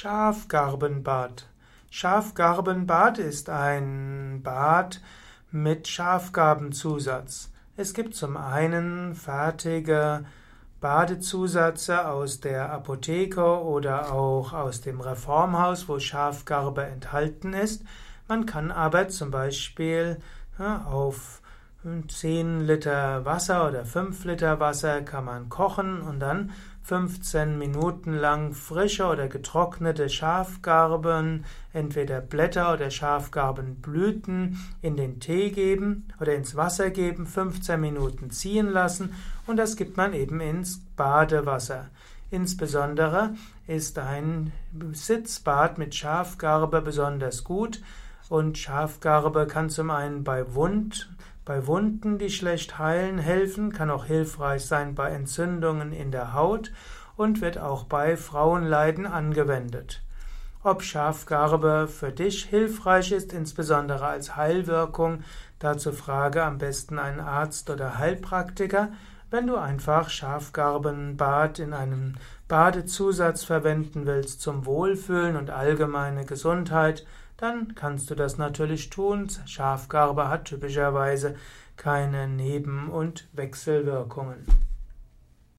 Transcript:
Schafgarbenbad. Schafgarbenbad ist ein Bad mit Schafgarbenzusatz. Es gibt zum einen fertige Badezusätze aus der Apotheke oder auch aus dem Reformhaus, wo Schafgarbe enthalten ist. Man kann aber zum Beispiel auf 10 Liter Wasser oder 5 Liter Wasser kann man kochen und dann 15 Minuten lang frische oder getrocknete Schafgarben, entweder Blätter oder Schafgarbenblüten, in den Tee geben oder ins Wasser geben, 15 Minuten ziehen lassen und das gibt man eben ins Badewasser. Insbesondere ist ein Sitzbad mit Schafgarbe besonders gut und Schafgarbe kann zum einen bei Wund bei Wunden, die schlecht heilen, helfen, kann auch hilfreich sein bei Entzündungen in der Haut und wird auch bei Frauenleiden angewendet. Ob Schafgarbe für dich hilfreich ist, insbesondere als Heilwirkung, dazu frage am besten einen Arzt oder Heilpraktiker, wenn du einfach Schafgarbenbad in einem Badezusatz verwenden willst zum Wohlfühlen und allgemeine Gesundheit, dann kannst du das natürlich tun. Schafgarbe hat typischerweise keine Neben- und Wechselwirkungen.